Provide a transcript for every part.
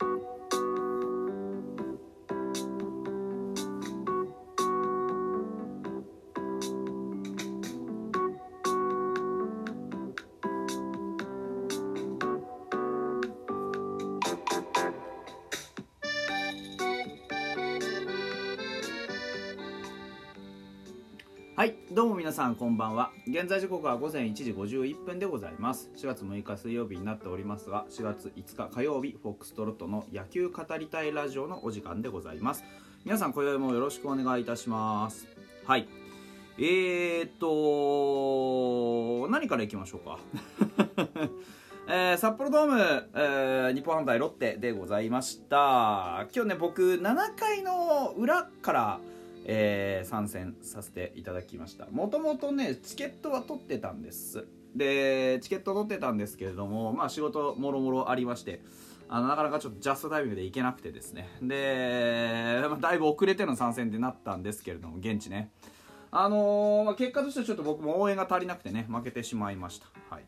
Thank you はいどうも皆さんこんばんは。現在時刻は午前1時51分でございます。4月6日水曜日になっておりますが4月5日火曜日フォックストロットの野球語りたいラジオのお時間でございます。皆さん今宵もよろしくお願いいたします。はい。えーっと何からいきましょうか？えー札幌ドーム、えー日本ハム対ロッテでございました。今日ね僕7回の裏からえー参戦させていただきました。もともとねチケットは取ってたんです。でチケット取ってたんですけれどもまあ仕事もろもろありましてあのなかなかちょっとジャストタイミングで行けなくてですね。で、まあ、だいぶ遅れての参戦ってなったんですけれども現地ね。あのーまあ、結果としてはちょっと僕も応援が足りなくてね負けてしまいました。はい。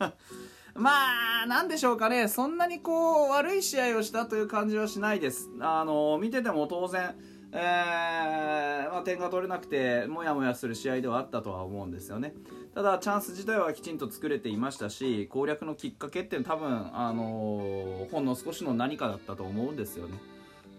まあなんでしょうかね。そんなにこう悪い試合をしたという感じはしないです。あの見てても当然えーまあ、点が取れなくてもやもやする試合ではあったとは思うんですよね。ただチャンス自体はきちんと作れていましたし攻略のきっかけっていうのは多分、あのほんの少しの何かだったと思うんですよね。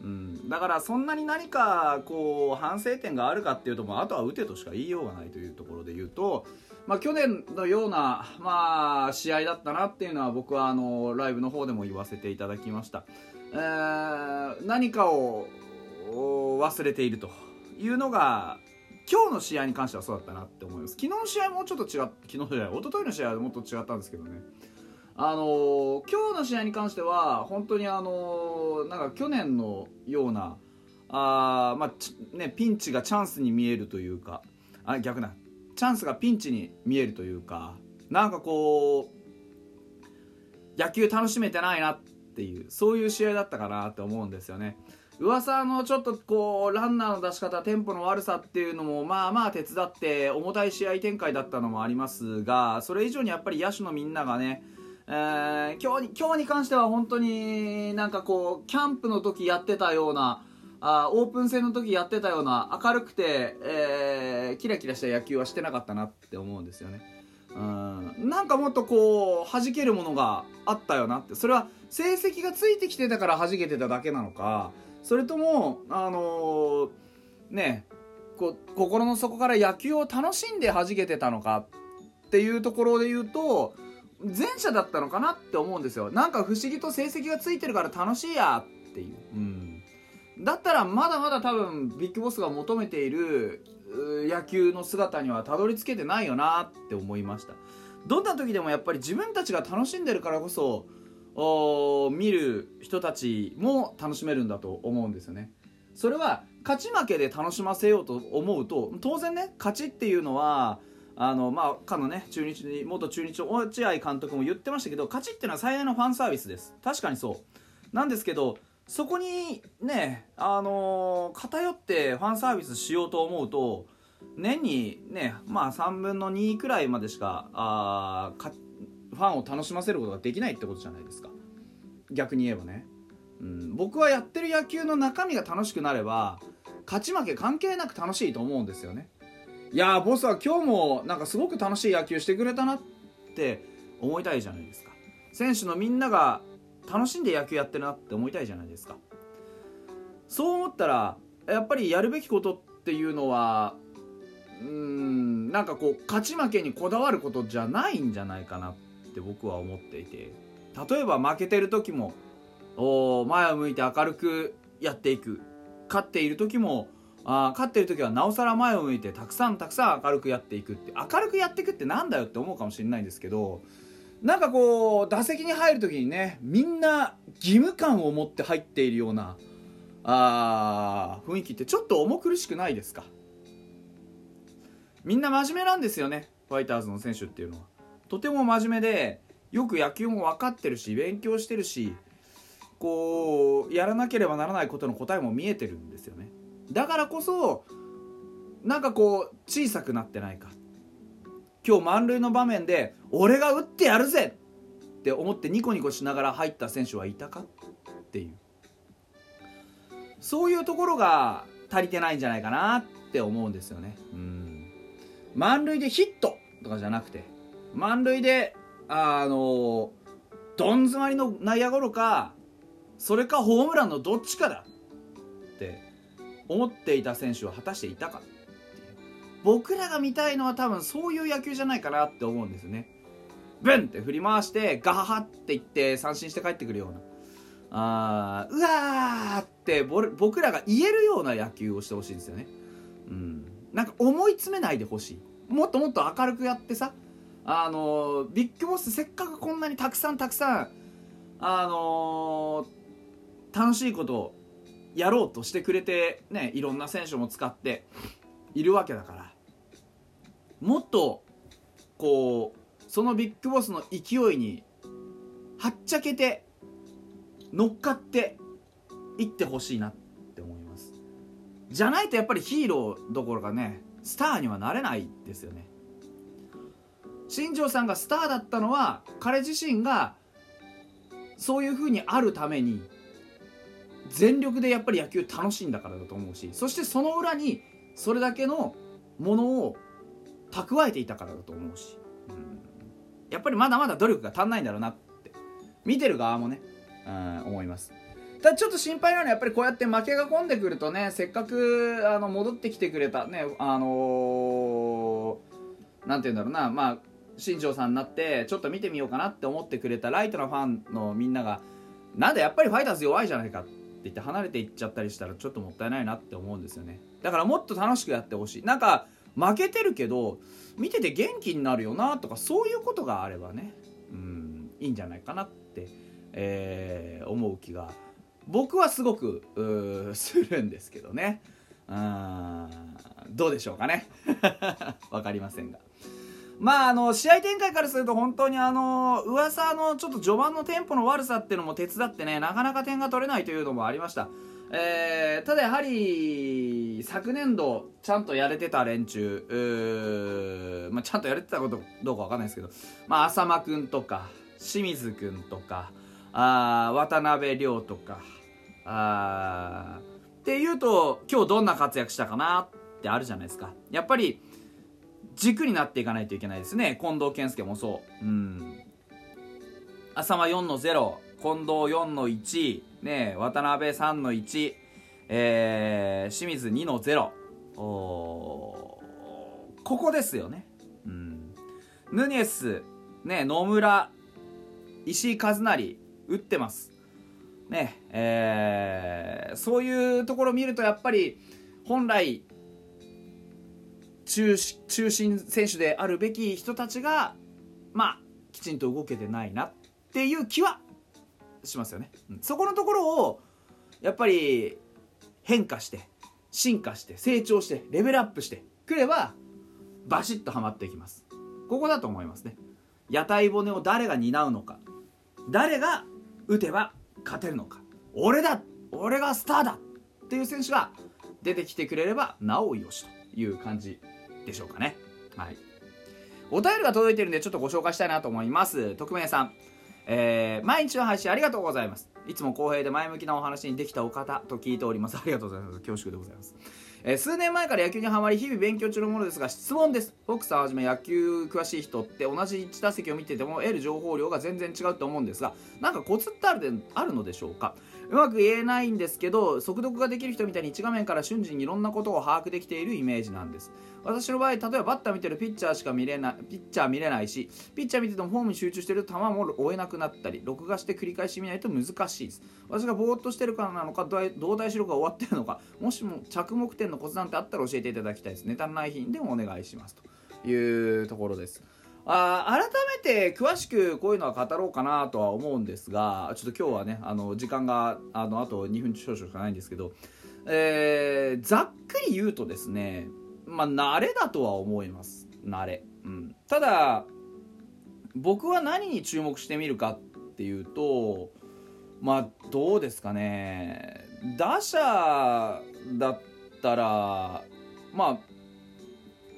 うん、だからそんなに何かこう反省点があるかっていうともあとは打てとしか言いようがないというところで言うと、まあ、去年のような、まあ、試合だったなっていうのは僕はあのライブの方でも言わせていただきました、えー何かを忘れているというのが今日の試合に関してはそうだったなって思います。昨日の試合もちょっと違っ昨日の試合一昨日の試合はもっと違ったんですけどね。あのー今日の試合に関しては本当にあのーなんか去年のようなあまあねピンチがチャンスに見えるというかあ逆だ。チャンスがピンチに見えるというかなんかこう野球楽しめてないなっていうそういう試合だったかなって思うんですよね。噂のちょっとこうランナーの出し方テンポの悪さっていうのもまあまあ手伝って重たい試合展開だったのもありますがそれ以上にやっぱり野手のみんながねえー今日に今日に関しては本当になんかこうキャンプの時やってたようなあーオープン戦の時やってたような明るくて、えーキラキラした野球はしてなかったなって思うんですよね。うん。なんかもっとこう弾けるものがあったよなって。それは成績がついてきてたから弾けてただけなのかそれともあのーねこう心の底から野球を楽しんで弾けてたのかっていうところで言うと前者だったのかなって思うんですよ。なんか不思議と成績がついてるから楽しいやっていう、うん、だったらまだまだ多分ビッグボスが求めているう野球の姿にはたどり着けてないよなって思いました。どんな時でもやっぱり自分たちが楽しんでるからこそ見る人たちも楽しめるんだと思うんですよね。それは勝ち負けで楽しませようと思うと当然ね勝ちっていうのはあのまあかのね中日に元中日の落合監督も言ってましたけど勝ちっていうのは最大のファンサービスです。確かにそう。なんですけどそこにねあのー偏ってファンサービスしようと思うと年にねまあ3分の2くらいまでしかあーかファンを楽しませることができないってことじゃないですか。逆に言えばね、うん、僕はやってる野球の中身が楽しくなれば勝ち負け関係なく楽しいと思うんですよね。いやボスは今日もなんかすごく楽しい野球してくれたなって思いたいじゃないですか。選手のみんなが楽しんで野球やってるなって思いたいじゃないですか。そう思ったらやっぱりやるべきことっていうのはうーんなんかこう勝ち負けにこだわることじゃないんじゃないかなって僕は思っていて。例えば負けてる時も前を向いて明るくやっていく。勝っている時もあ勝ってる時はなおさら前を向いてたくさんたくさん明るくやっていくって。明るくやっていくってなんだよって思うかもしれないんですけどなんかこう打席に入る時にねみんな義務感を持って入っているようなあ雰囲気ってちょっと重苦しくないですか？みんな真面目なんですよねファイターズの選手っていうのは。とても真面目でよく野球も分かってるし勉強してるしこうやらなければならないことの答えも見えてるんですよね。だからこそなんかこう小さくなってないか。今日満塁の場面で俺が打ってやるぜ!って思ってニコニコしながら入った選手はいたか?っていう。そういうところが足りてないんじゃないかなって思うんですよね。うん。満塁でヒットとかじゃなくて満塁であのどん詰まりの内野ゴロかそれかホームランのどっちかだって思っていた選手は果たしていたか僕らが見たいのは多分そういう野球じゃないかなって思うんですよね。ブンって振り回してガハハって言って三振して帰ってくるような。あーうわーって僕らが言えるような野球をしてほしいんですよね。うん。なんか思い詰めないでほしい。もっともっと明るくやってさあのビッグボスせっかくこんなにたくさんたくさんあの、楽しいことをやろうとしてくれてねいろんな選手も使っているわけだからもっとこうそのビッグボスの勢いにはっちゃけて乗っかっていってほしいなって思います。じゃないとやっぱりヒーローどころかねスターにはなれないですよね。新庄さんがスターだったのは彼自身がそういうふうにあるために全力でやっぱり野球楽しんだからだと思うしそしてその裏にそれだけのものを蓄えていたからだと思うし、うん、やっぱりまだまだ努力が足んないんだろうなって見てる側もね、うん、思います。ただちょっと心配なのはやっぱりこうやって負けが込んでくるとねせっかくあの戻ってきてくれたねあのー、なんて言うんだろうなまあ新庄さんになってちょっと見てみようかなって思ってくれたライトなファンのみんながなんでやっぱりファイターズ弱いじゃないかって言って離れていっちゃったりしたらちょっともったいないなって思うんですよね。だからもっと楽しくやってほしい。なんか負けてるけど見てて元気になるよなとかそういうことがあればね。うんいいんじゃないかなって、えー、思う気が。僕はすごくするんですけどね。うんどうでしょうかね。分かりませんが。まあ、あの、試合展開からすると本当にあの、噂のちょっと序盤のテンポの悪さっていうのも手伝ってね、なかなか点が取れないというのもありました。えー、ただやはり、昨年度ちゃんとやれてた連中、まあ、ちゃんとやれてたことどうかわかんないですけど、まあ、浅間くんとか、清水くんとか、あ渡辺亮とか、あっていうと、今日どんな活躍したかなってあるじゃないですか。やっぱり、軸になっていかないといけないですね。近藤健介もそう。うん。浅間4の0近藤4の1、ね、渡辺3の1、えー、清水2の0おここですよね、うん、ヌニエス、ね、野村石井和成打ってます。ねえー、そういうところ見るとやっぱり本来中中心選手であるべき人たちがまあきちんと動けてないなっていう気はしますよね、そこのところをやっぱり変化して進化して成長してレベルアップしてくればバシッとはまっていきます。ここだと思いますね。屋台骨を誰が担うのか。誰が打てば勝てるのか。俺だ俺がスターだっていう選手が出てきてくれればなおよしという感じでしょうかね。はい。お便りが届いてるんでちょっとご紹介したいなと思います。匿名さん。えー、毎日の配信ありがとうございます。いつも公平で前向きなお話にできたお方と聞いております。ありがとうございます。恐縮でございます。えー、数年前から野球にはまり日々勉強中のものですが質問ですフォックさんはじめ野球詳しい人って同じ1打席を見てても得る情報量が全然違うと思うんですがなんかコツってあるであるのでしょうか？うまく言えないんですけど速読ができる人みたいに一画面から瞬時にいろんなことを把握できているイメージなんです。私の場合例えばバッター見てるピッチャーしか見れないピッチャー見れないしピッチャー見ててもフォームに集中してると球も追えなくなったり録画して繰り返し見ないと難しいです。私がぼーっとしてるからなのか動体視力が終わってるのかもしも着目点のコツなんてあったら教えていただきたいです。ネタのない日でもお願いします。というところです。あ改めて詳しくこういうのは語ろうかなとは思うんですがちょっと今日はねあの時間があのあと2分少々しかないんですけど、えー、ざっくり言うとですねまあ慣れだとは思います。慣れ、うん、ただ僕は何に注目してみるかっていうとまあどうですかね。打者だったらまあ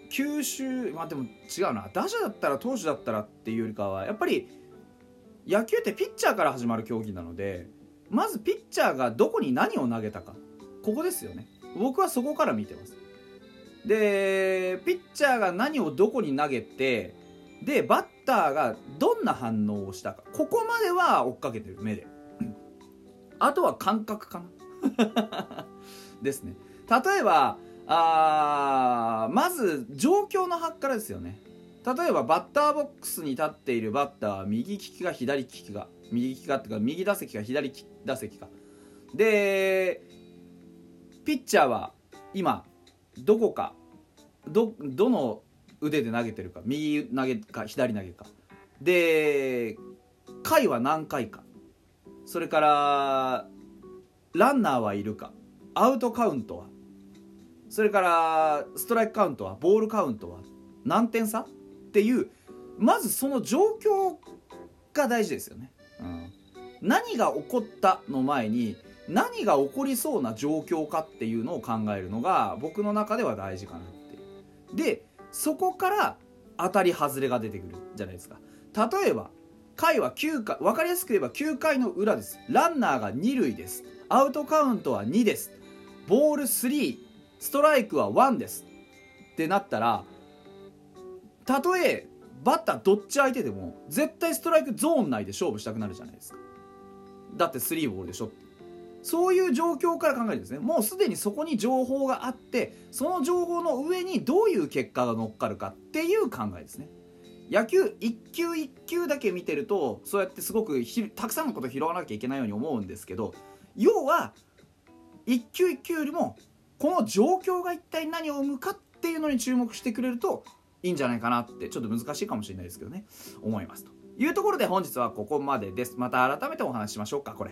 九州まあでも違うな。打者だったら投手だったらっていうよりかはやっぱり野球ってピッチャーから始まる競技なのでまずピッチャーがどこに何を投げたか。ここですよね。僕はそこから見てます。でピッチャーが何をどこに投げてでバッターがどんな反応をしたか。ここまでは追っかけてる目で。あとは感覚かな。ですね。例えばあまず状況の発からですよね。例えばバッターボックスに立っているバッターは右利きか左利きか。右利きかっていうか右打席か左打席か。でピッチャーは今どこかどどの腕で投げてるか。右投げか左投げか。で回は何回か。それからランナーはいるか。アウトカウントはそれからストライクカウントはボールカウントは何点差？っていうまずその状況が大事ですよね、うん、何が起こったの前に何が起こりそうな状況かっていうのを考えるのが僕の中では大事かなって。でそこから当たり外れが出てくるじゃないですか。例えば回は9回分かりやすく言えば9回の裏です。ランナーが2塁です。アウトカウントは2です。ボール3ストライクは1ですってなったらたとえバッターどっち相手でも絶対ストライクゾーン内で勝負したくなるじゃないですか。だって3ボールでしょ。そういう状況から考えるんですねもうすでにそこに情報があってその情報の上にどういう結果が乗っかるかっていう考えですね。野球一球一球だけ見てるとそうやってすごくたくさんのこと拾わなきゃいけないように思うんですけど要は一球一球よりもこの状況が一体何を生むかっていうのに注目してくれるといいんじゃないかなってちょっと難しいかもしれないですけどね。思いますと。いうところで本日はここまでです。また改めてお話ししましょうかこれ。